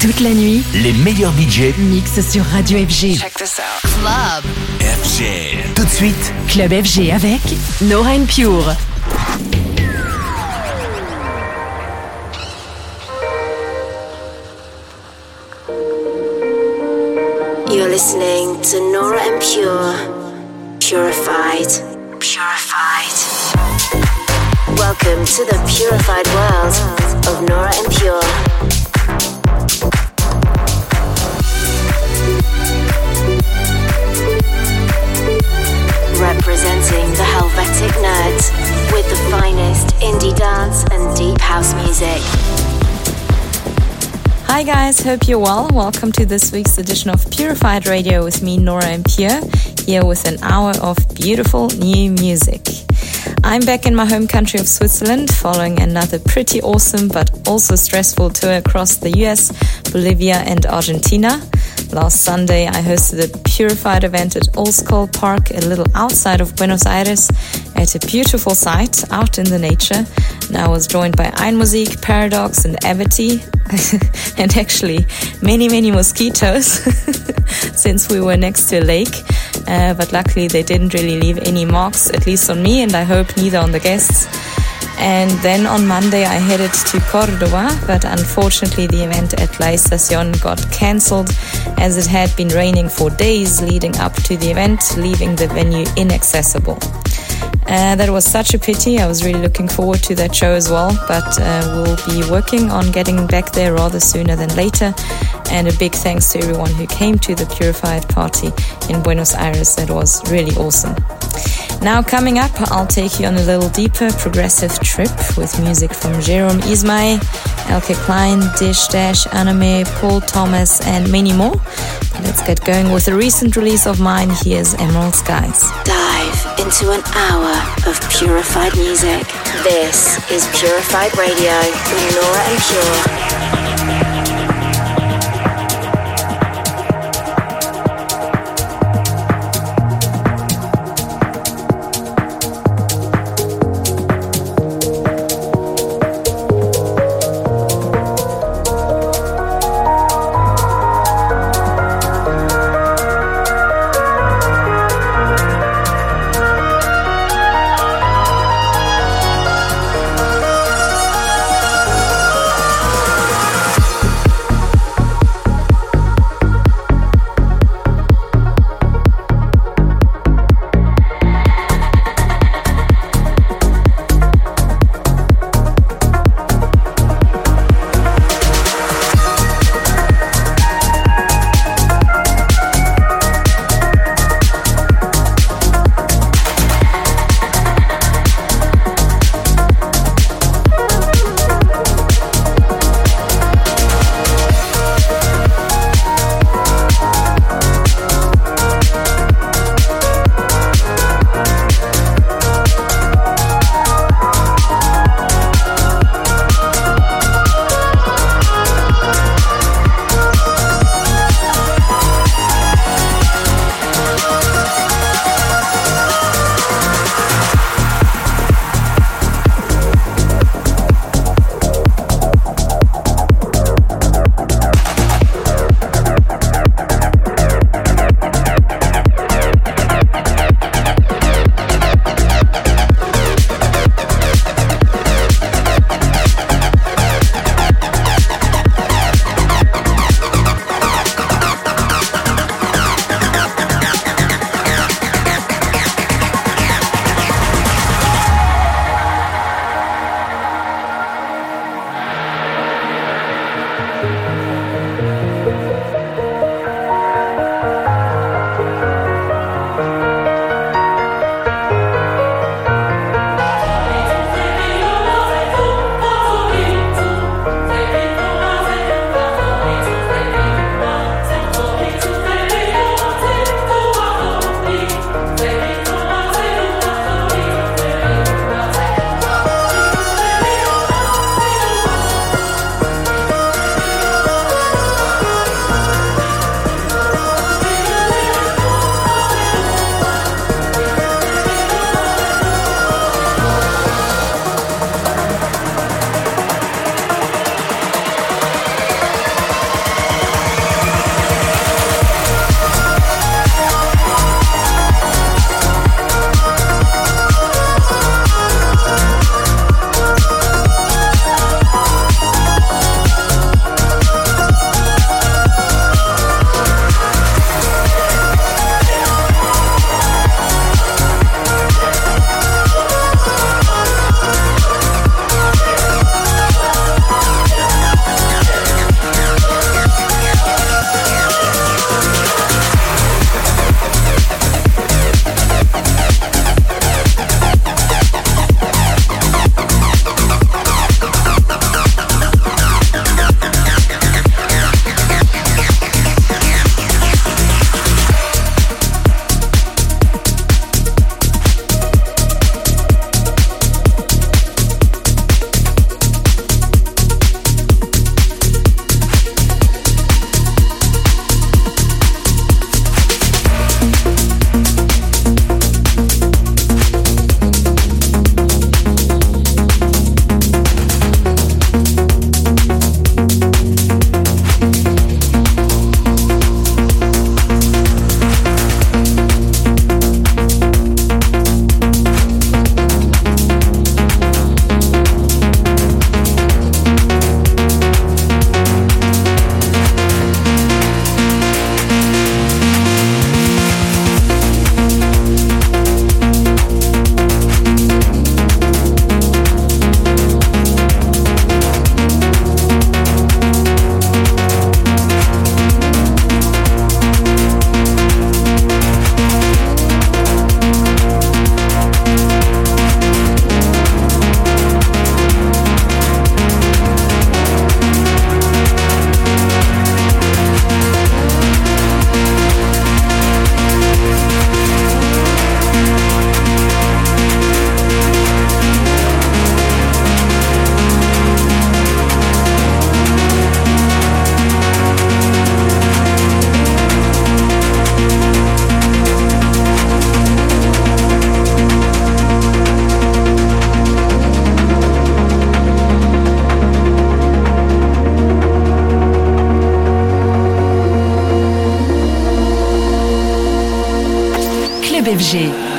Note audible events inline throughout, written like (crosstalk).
Toute la nuit, les meilleurs budgets mixent sur Radio FG. Check this out. Club. FG. Tout de suite, Club FG avec Nora Pure. You're listening to Nora En Pure. Purified. Purified. Welcome to the purified world of Nora En Pure. Representing the Helvetic nerds with the finest indie dance and deep house music. Hi guys, hope you're well. Welcome to this week's edition of Purified Radio with me, Nora En Pure, here with an hour of beautiful new music. I'm back in my home country of Switzerland following another pretty awesome but also stressful tour across the US, Bolivia, and Argentina. Last Sunday, I hosted a Purified event at Old Skull Park, a little outside of Buenos Aires, at a beautiful site out in the nature. And I was joined by Einmusik, Paradox, and Avity, (laughs) and actually many, many mosquitoes (laughs) since we were next to a lake. Uh, but luckily, they didn't really leave any marks, at least on me, and I hope neither on the guests. And then on Monday, I headed to Cordoba, but unfortunately, the event at La Estacion got cancelled as it had been raining for days leading up to the event, leaving the venue inaccessible. Uh, that was such a pity. I was really looking forward to that show as well, but uh, we'll be working on getting back there rather sooner than later. And a big thanks to everyone who came to the Purified party in Buenos Aires. That was really awesome. Now, coming up, I'll take you on a little deeper progressive trip with music from Jerome Isma-Ae, Elke Klein, Dish Dash, Anime, Paul Thomas, and many more. Let's get going with a recent release of mine. Here's Emerald Skies. Dive into an hour of purified music. This is Purified Radio with Nora En Pure.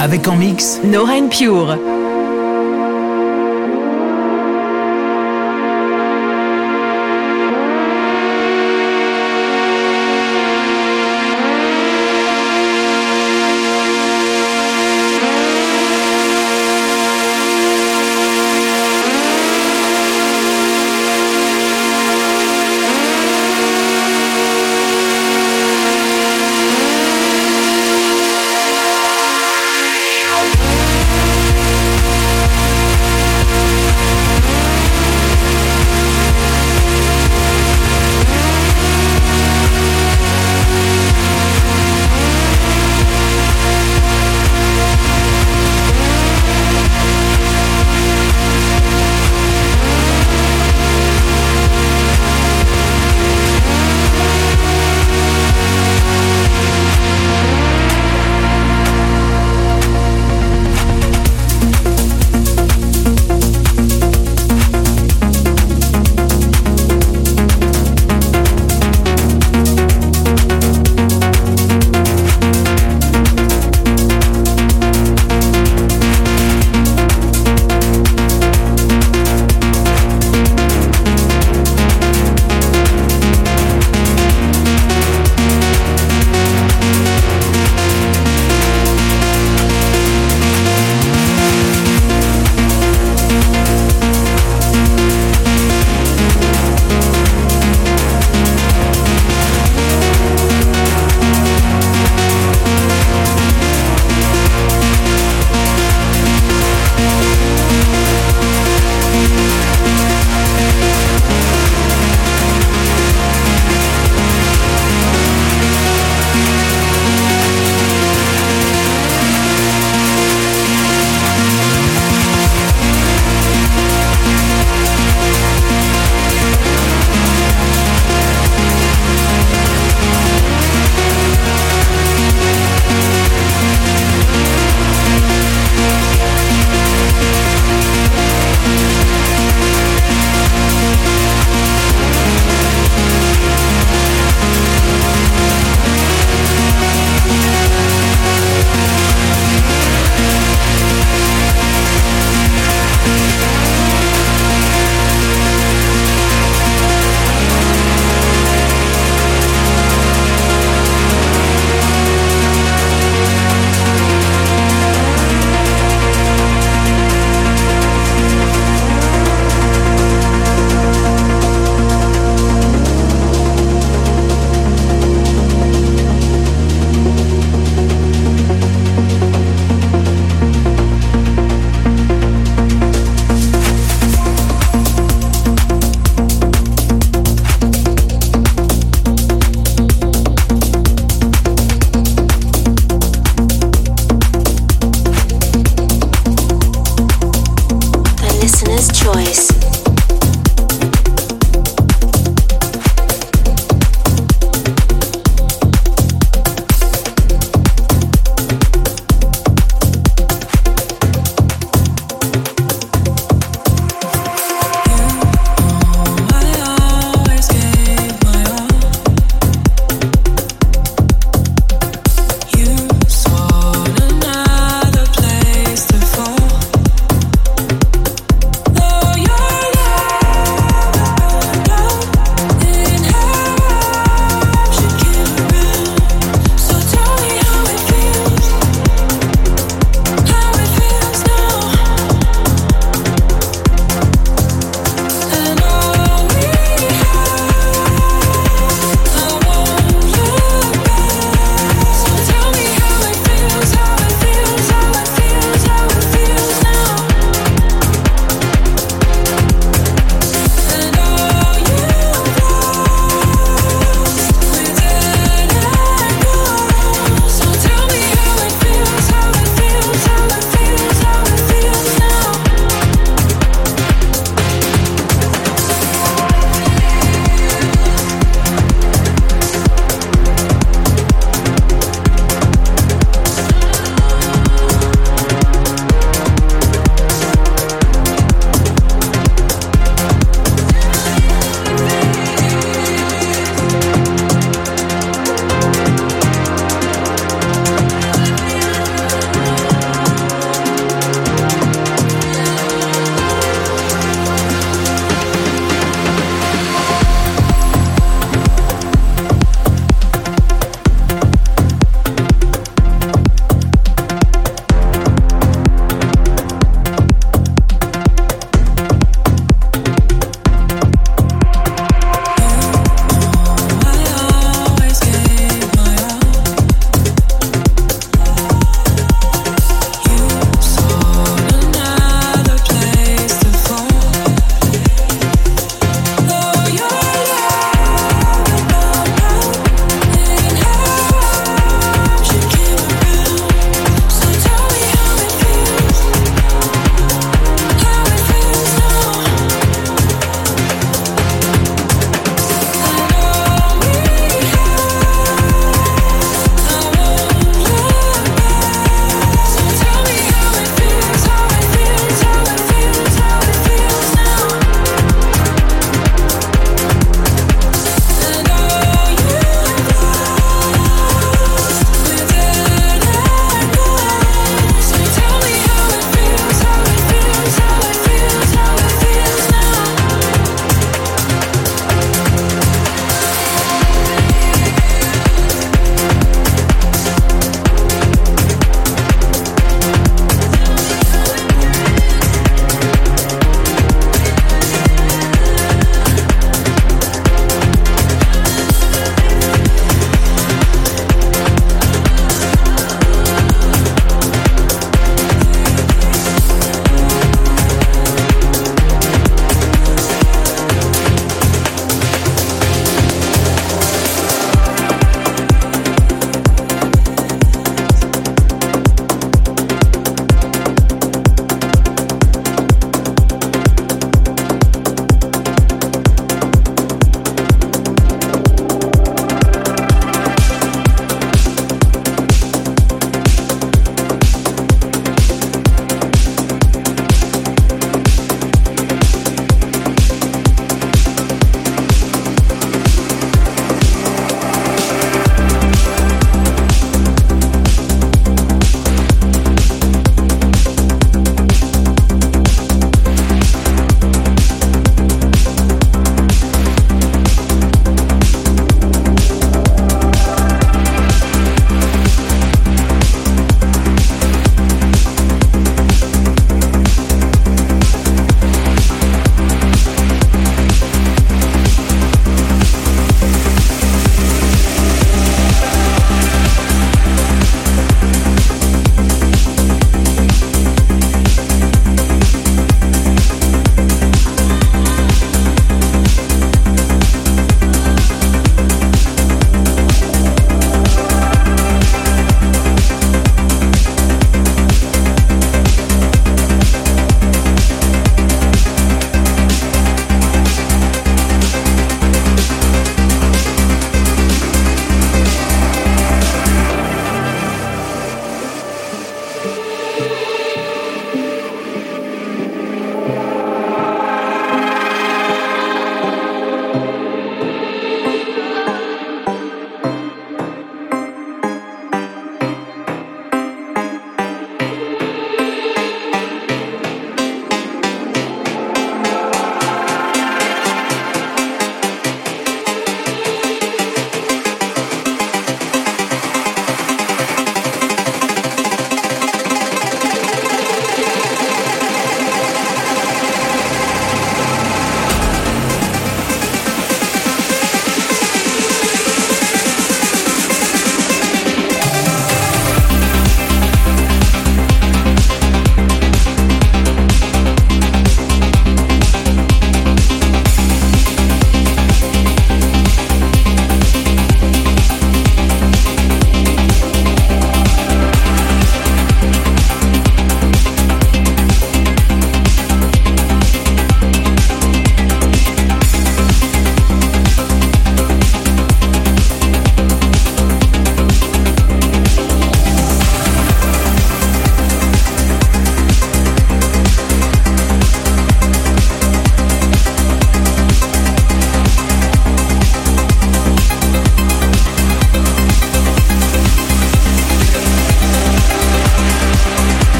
Avec en mix Nora Pure.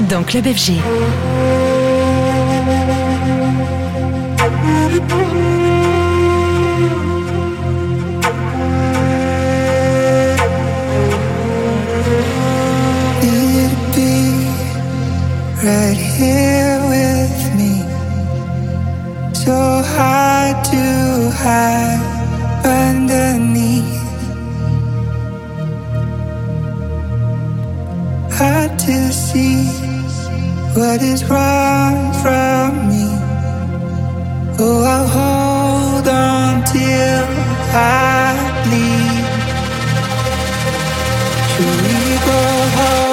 Dans Club FG. To see what is wrong from me. Oh, I'll hold on till I bleed. Should we go home?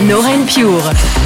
Avec en mix Nora Pure.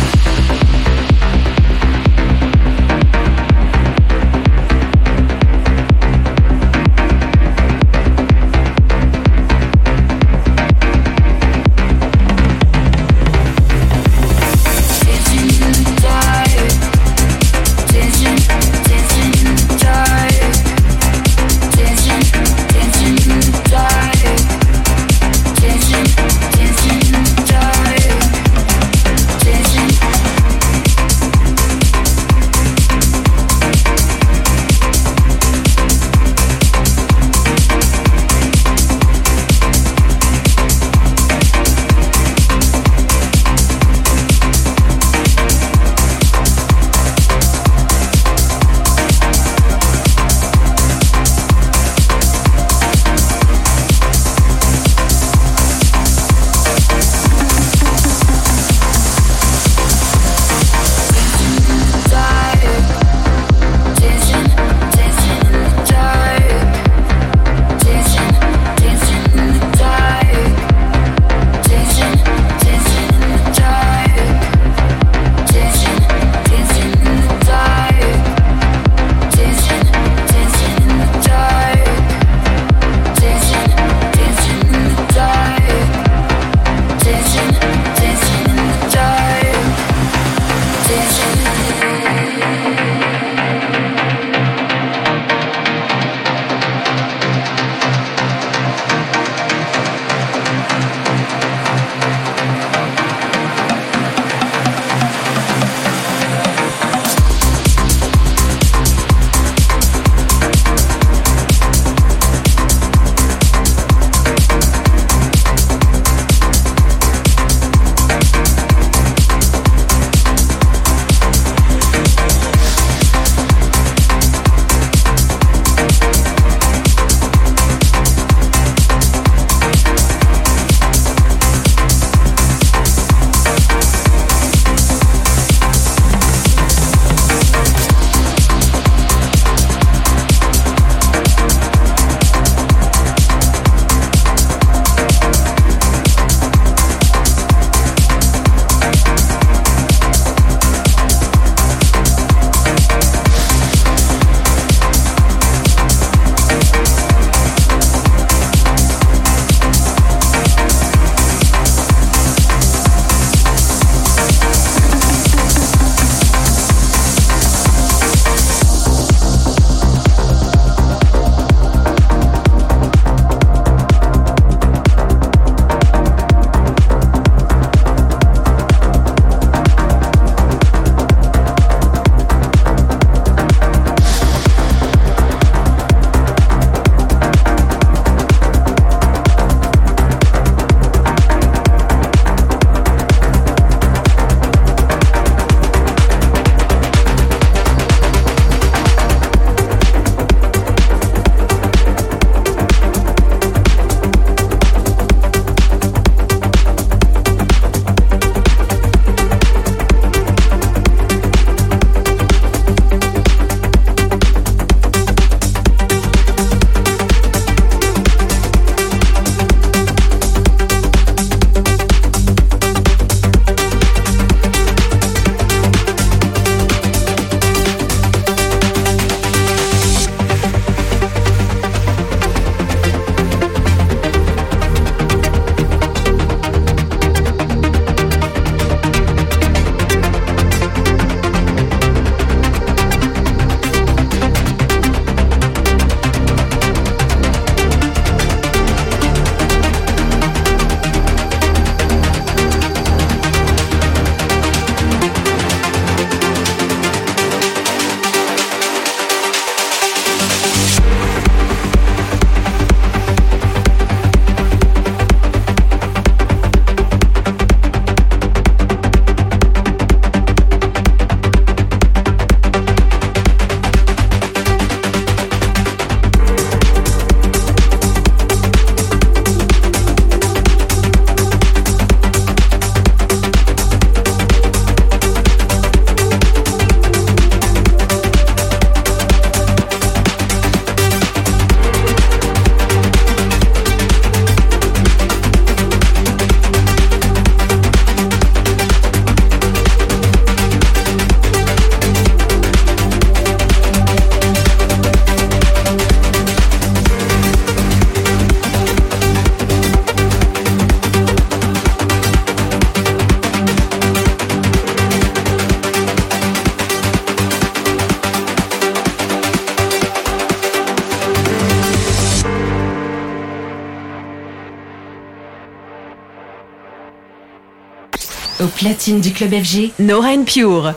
Platine du club FG, Nora Pure.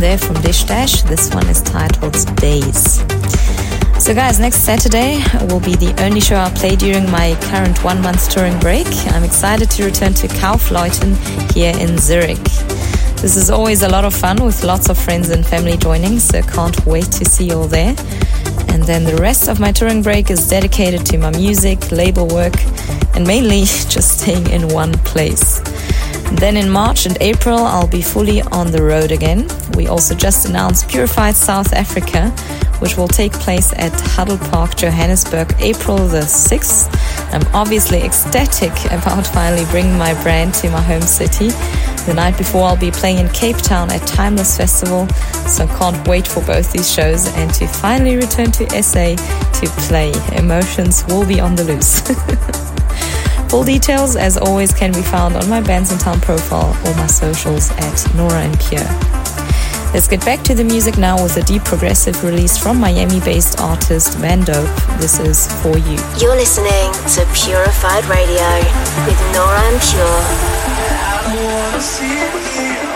There from Dish Dash. This one is titled Days. So, guys, next Saturday will be the only show I'll play during my current one month touring break. I'm excited to return to Kaufleuten here in Zurich. This is always a lot of fun with lots of friends and family joining, so can't wait to see you all there. And then the rest of my touring break is dedicated to my music, label work, and mainly (laughs) just staying in one place. Then in March and April, I'll be fully on the road again. We also just announced Purified South Africa, which will take place at Huddle Park, Johannesburg, April the 6th. I'm obviously ecstatic about (laughs) finally bringing my brand to my home city. The night before, I'll be playing in Cape Town at Timeless Festival, so can't wait for both these shows and to finally return to SA to play. Emotions will be on the loose. (laughs) Full details, as always, can be found on my Bandsintown profile or my socials at Nora En Pure. Let's get back to the music now with a deep progressive release from Miami based artist Van Dope. This is For You. You're listening to Purified Radio with Nora En Pure.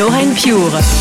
FG, Nora Pure.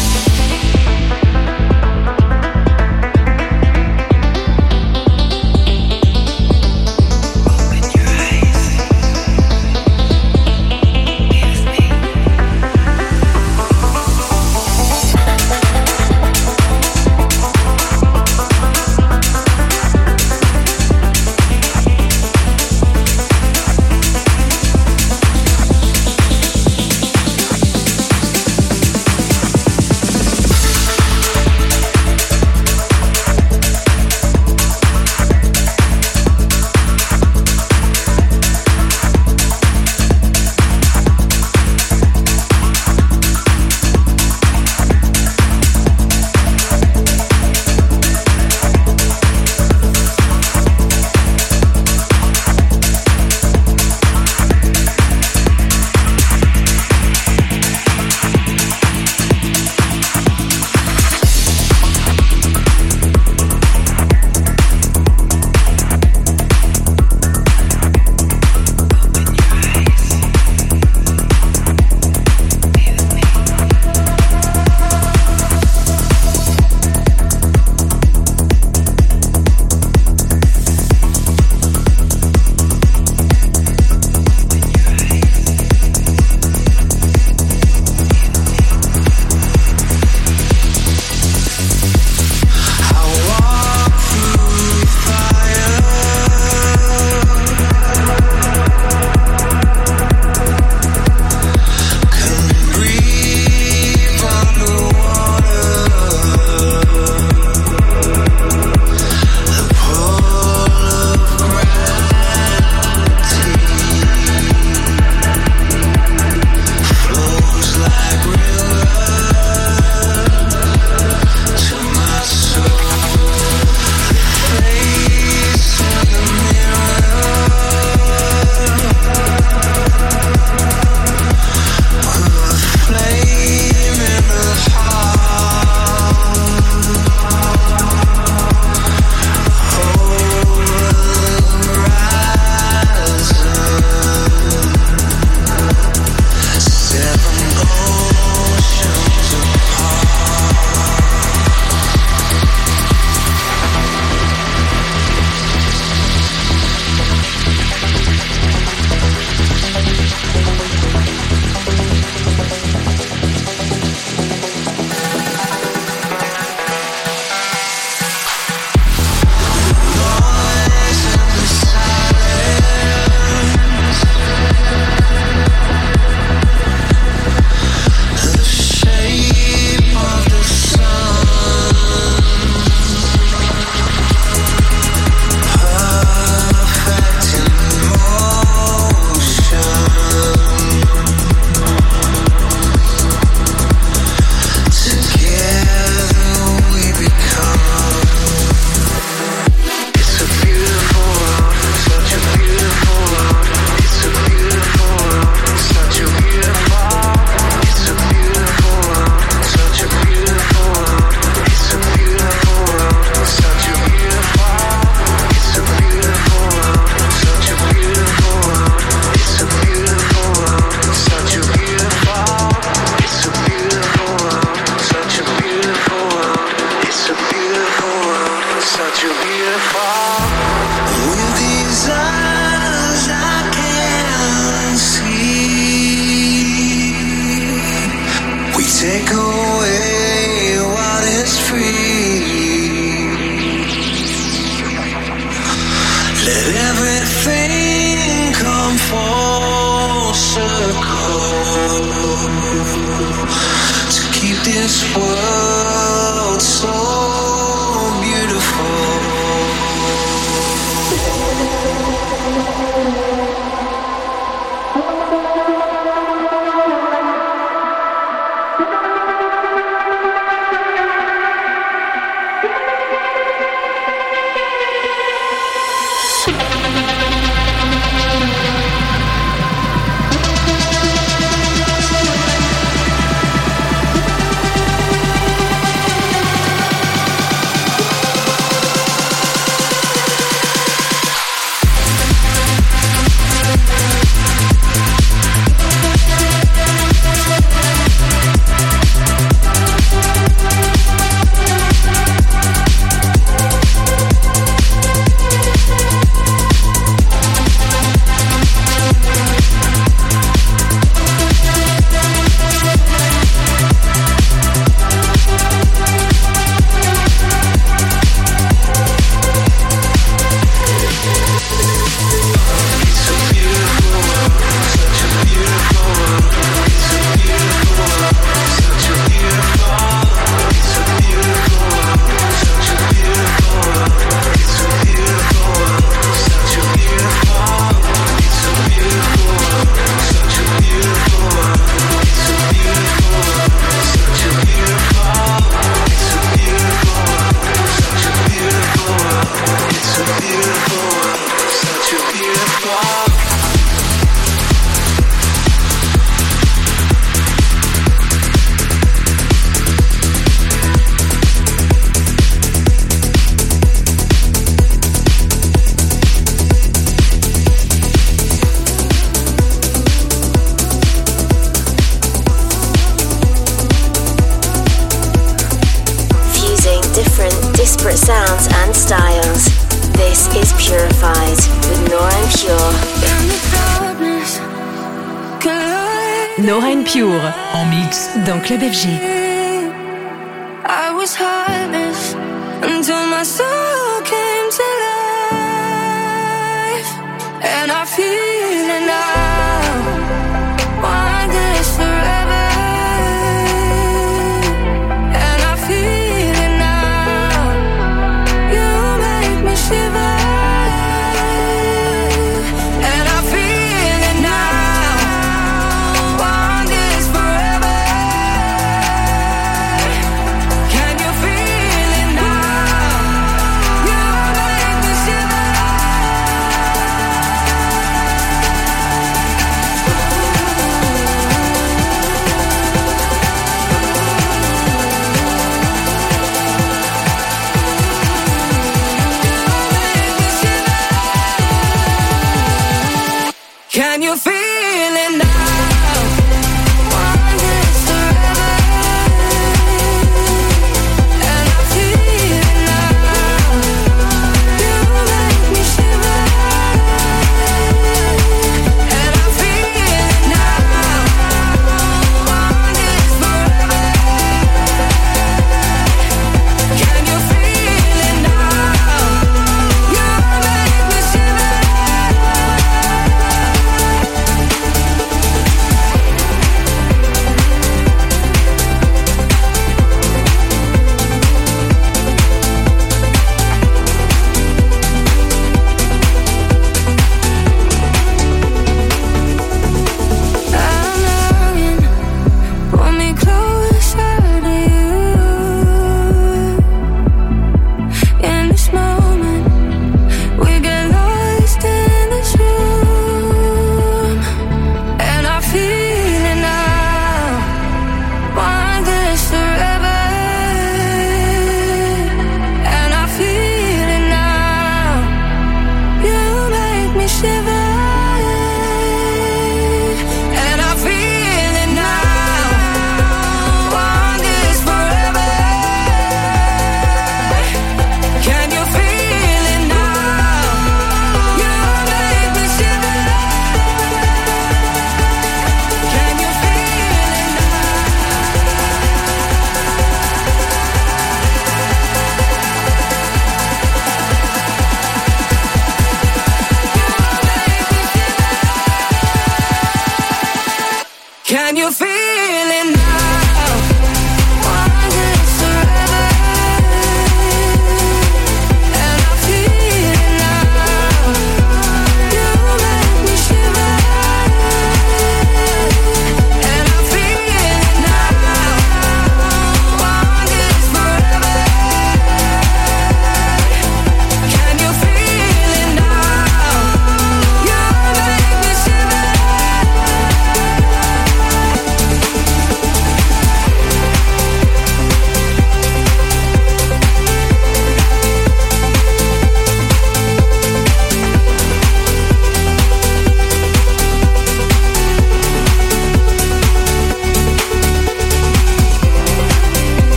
Club FG.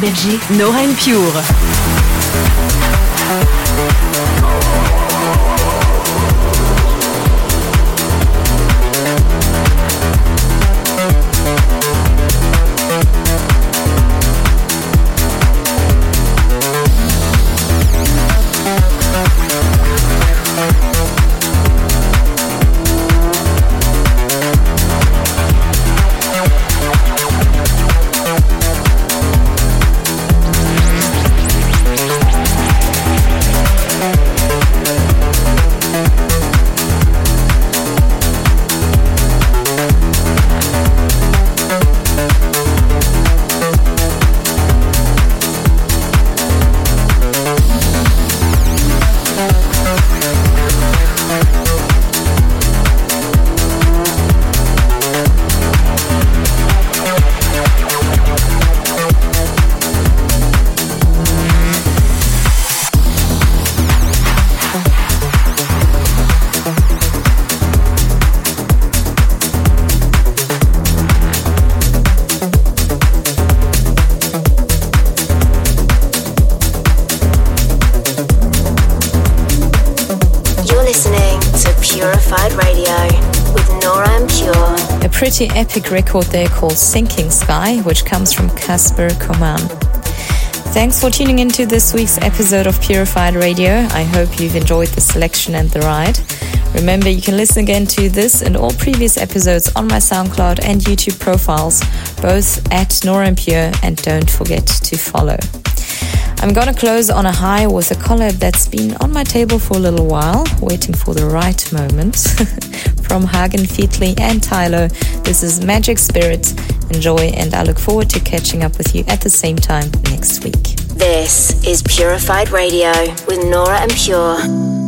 Belgique, Nora Pure. Pretty epic record there called Sinking Sky, which comes from Casper Koman. Thanks for tuning into this week's episode of Purified Radio. I hope you've enjoyed the selection and the ride. Remember, you can listen again to this and all previous episodes on my SoundCloud and YouTube profiles, both at Nora En Pure, and don't forget to follow. I'm gonna close on a high with a collab that's been on my table for a little while, waiting for the right moment. (laughs) From Hagen Feetly and Tyler, this is Magic Spirit. Enjoy, and I look forward to catching up with you at the same time next week. This is Purified Radio with Nora En Pure.